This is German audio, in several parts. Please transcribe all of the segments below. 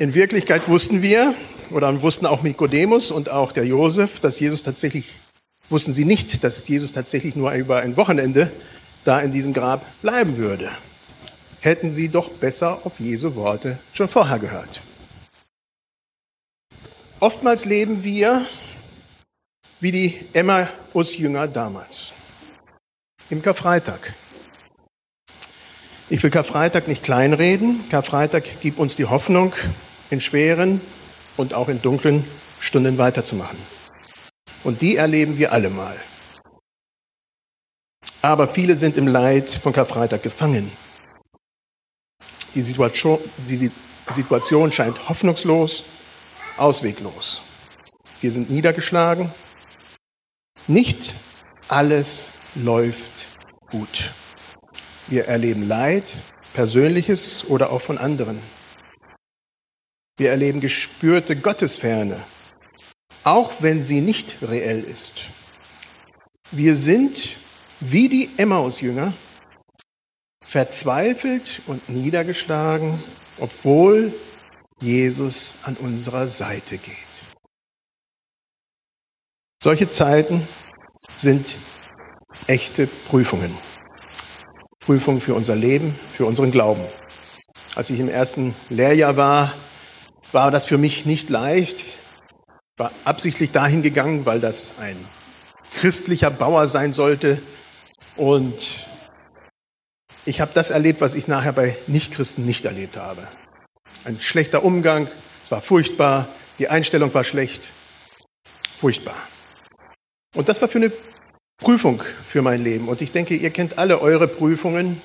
In Wirklichkeit wussten wir, oder wussten auch Nikodemus und auch der Josef, dass Jesus tatsächlich, wussten sie nicht, dass Jesus tatsächlich nur über ein Wochenende da in diesem Grab bleiben würde. Hätten sie doch besser auf Jesu Worte schon vorher gehört. Oftmals leben wir wie die Emmaus-Jünger damals. Im Karfreitag. Ich will Karfreitag nicht kleinreden. Karfreitag gibt uns die Hoffnung, in schweren und auch in dunklen Stunden weiterzumachen. Und die erleben wir alle mal. Aber viele sind im Leid von Karfreitag gefangen. Die Situation, die Situation scheint hoffnungslos, ausweglos. Wir sind niedergeschlagen. Nicht alles läuft gut. Wir erleben Leid, persönliches oder auch von anderen. Wir erleben gespürte Gottesferne, auch wenn sie nicht reell ist. Wir sind wie die Emmaus-Jünger verzweifelt und niedergeschlagen, obwohl Jesus an unserer Seite geht. Solche Zeiten sind echte Prüfungen. Prüfungen für unser Leben, für unseren Glauben. Als ich im ersten Lehrjahr war, war das für mich nicht leicht. Ich war absichtlich dahin gegangen, weil das ein christlicher Bauer sein sollte. Und ich habe das erlebt, was ich nachher bei Nichtchristen nicht erlebt habe. Ein schlechter Umgang, es war furchtbar, die Einstellung war schlecht, furchtbar. Und das war für eine Prüfung für mein Leben. Und ich denke, ihr kennt alle eure Prüfungen,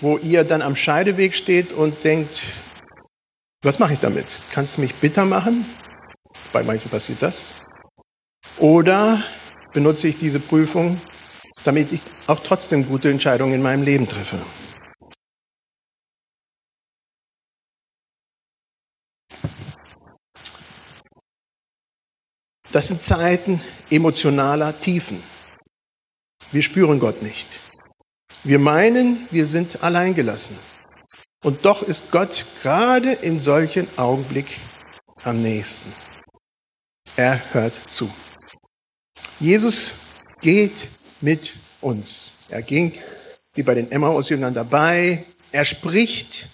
wo ihr dann am Scheideweg steht und denkt, was mache ich damit? Kann es mich bitter machen? Bei manchen passiert das. Oder benutze ich diese Prüfung, damit ich auch trotzdem gute Entscheidungen in meinem Leben treffe? Das sind Zeiten emotionaler Tiefen. Wir spüren Gott nicht. Wir meinen, wir sind alleingelassen. Und doch ist Gott gerade in solchen Augenblick am nächsten. Er hört zu. Jesus geht mit uns. Er ging wie bei den Emmaus-Jüngern dabei. Er spricht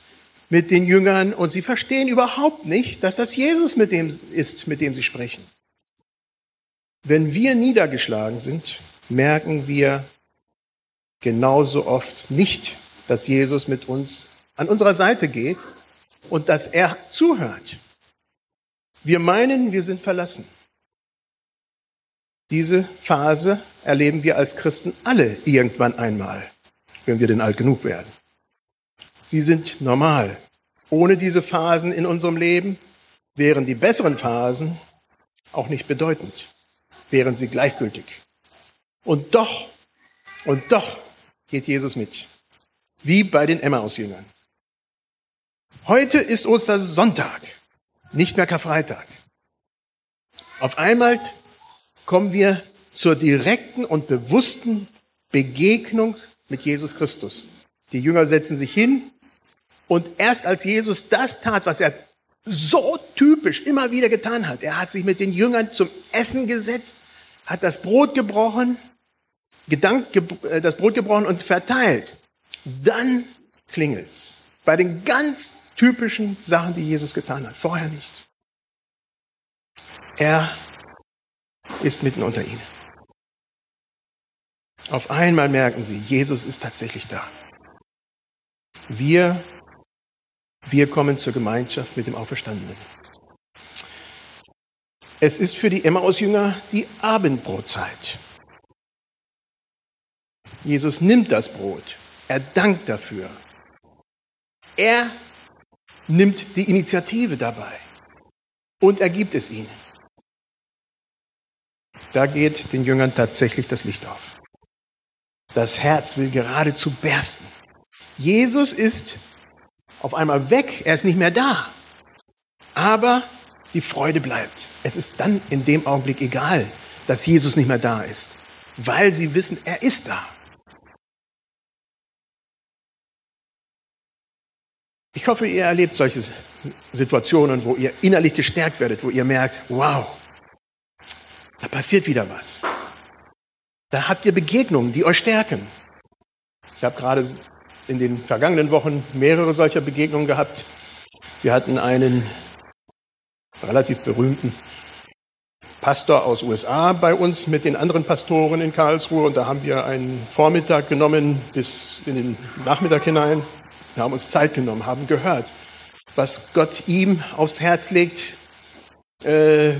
mit den Jüngern und sie verstehen überhaupt nicht, dass das Jesus mit dem ist, mit dem sie sprechen. Wenn wir niedergeschlagen sind, merken wir genauso oft nicht, dass Jesus mit uns an unserer Seite geht und dass er zuhört. Wir meinen, wir sind verlassen. Diese Phase erleben wir als Christen alle irgendwann einmal, wenn wir denn alt genug werden. Sie sind normal. Ohne diese Phasen in unserem Leben wären die besseren Phasen auch nicht bedeutend wären sie gleichgültig. Und doch, und doch geht Jesus mit. Wie bei den Emmaus-Jüngern. Heute ist Ostersonntag, nicht mehr Karfreitag. Auf einmal kommen wir zur direkten und bewussten Begegnung mit Jesus Christus. Die Jünger setzen sich hin und erst als Jesus das tat, was er so typisch immer wieder getan hat. Er hat sich mit den Jüngern zum Essen gesetzt, hat das Brot gebrochen, Gedank, äh, das Brot gebrochen und verteilt. Dann klingelt's. Bei den ganz typischen Sachen, die Jesus getan hat. Vorher nicht. Er ist mitten unter ihnen. Auf einmal merken sie, Jesus ist tatsächlich da. Wir wir kommen zur Gemeinschaft mit dem Auferstandenen. Es ist für die Emmaus-Jünger die Abendbrotzeit. Jesus nimmt das Brot. Er dankt dafür. Er nimmt die Initiative dabei und er gibt es ihnen. Da geht den Jüngern tatsächlich das Licht auf. Das Herz will geradezu bersten. Jesus ist auf einmal weg, er ist nicht mehr da. Aber die Freude bleibt. Es ist dann in dem Augenblick egal, dass Jesus nicht mehr da ist, weil sie wissen, er ist da. Ich hoffe, ihr erlebt solche Situationen, wo ihr innerlich gestärkt werdet, wo ihr merkt, wow, da passiert wieder was. Da habt ihr Begegnungen, die euch stärken. Ich habe gerade in den vergangenen Wochen mehrere solcher Begegnungen gehabt. Wir hatten einen relativ berühmten Pastor aus USA bei uns mit den anderen Pastoren in Karlsruhe und da haben wir einen Vormittag genommen bis in den Nachmittag hinein. Wir haben uns Zeit genommen, haben gehört, was Gott ihm aufs Herz legt. Äh,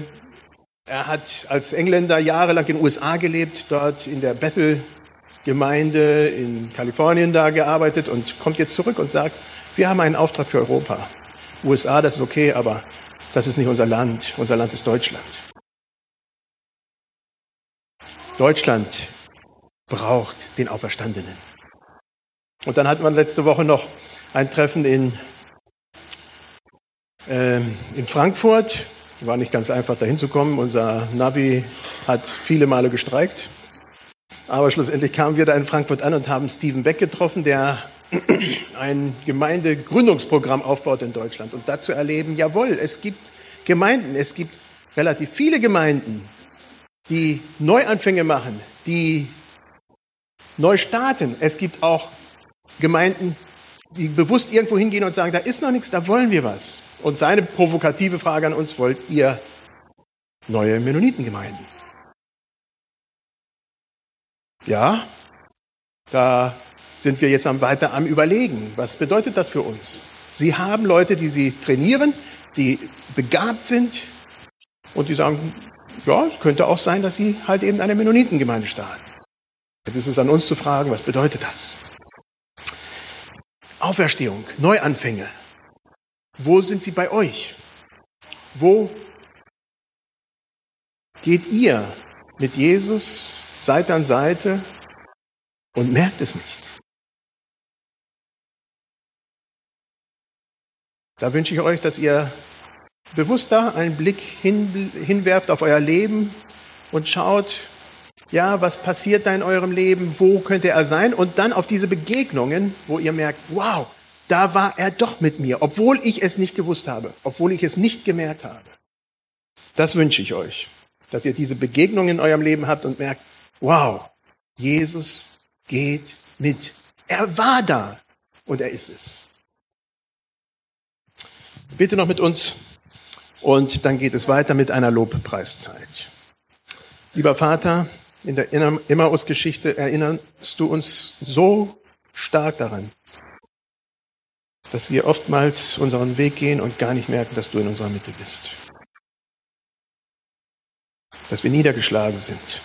er hat als Engländer jahrelang in den USA gelebt, dort in der Bethel-Gemeinde in Kalifornien da gearbeitet und kommt jetzt zurück und sagt, wir haben einen Auftrag für Europa. USA, das ist okay, aber das ist nicht unser Land. Unser Land ist Deutschland. Deutschland braucht den Auferstandenen. Und dann hatten wir letzte Woche noch ein Treffen in, äh, in Frankfurt. War nicht ganz einfach, dahin zu kommen. Unser Navi hat viele Male gestreikt. Aber schlussendlich kamen wir da in Frankfurt an und haben Steven Beck getroffen, der ein Gemeindegründungsprogramm aufbaut in Deutschland. Und dazu erleben, jawohl, es gibt Gemeinden, es gibt relativ viele Gemeinden, die Neuanfänge machen, die neu starten. Es gibt auch Gemeinden, die bewusst irgendwo hingehen und sagen, da ist noch nichts, da wollen wir was. Und seine provokative Frage an uns, wollt ihr neue Mennonitengemeinden? Ja, da sind wir jetzt am weiter am überlegen. Was bedeutet das für uns? Sie haben Leute, die sie trainieren, die begabt sind und die sagen, ja, es könnte auch sein, dass sie halt eben eine Mennonitengemeinde starten. Jetzt ist es an uns zu fragen, was bedeutet das? Auferstehung, Neuanfänge. Wo sind sie bei euch? Wo geht ihr mit Jesus Seite an Seite und merkt es nicht? Da wünsche ich euch, dass ihr bewusster einen Blick hin, hinwerft auf euer Leben und schaut, ja, was passiert da in eurem Leben? Wo könnte er sein? Und dann auf diese Begegnungen, wo ihr merkt, wow, da war er doch mit mir, obwohl ich es nicht gewusst habe, obwohl ich es nicht gemerkt habe. Das wünsche ich euch, dass ihr diese Begegnungen in eurem Leben habt und merkt, wow, Jesus geht mit. Er war da und er ist es. Bitte noch mit uns und dann geht es weiter mit einer Lobpreiszeit. Lieber Vater, in der Emmaus-Geschichte erinnerst du uns so stark daran, dass wir oftmals unseren Weg gehen und gar nicht merken, dass du in unserer Mitte bist. Dass wir niedergeschlagen sind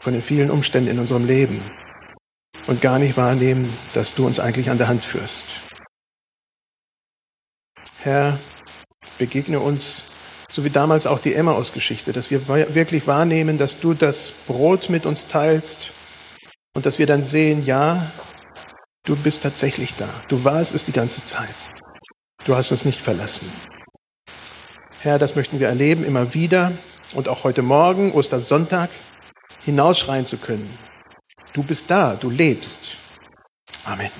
von den vielen Umständen in unserem Leben und gar nicht wahrnehmen, dass du uns eigentlich an der Hand führst. Herr, begegne uns, so wie damals auch die Emmaus-Geschichte, dass wir wirklich wahrnehmen, dass du das Brot mit uns teilst und dass wir dann sehen, ja, du bist tatsächlich da. Du warst es die ganze Zeit. Du hast uns nicht verlassen. Herr, das möchten wir erleben, immer wieder und auch heute Morgen, Ostersonntag, hinausschreien zu können. Du bist da, du lebst. Amen.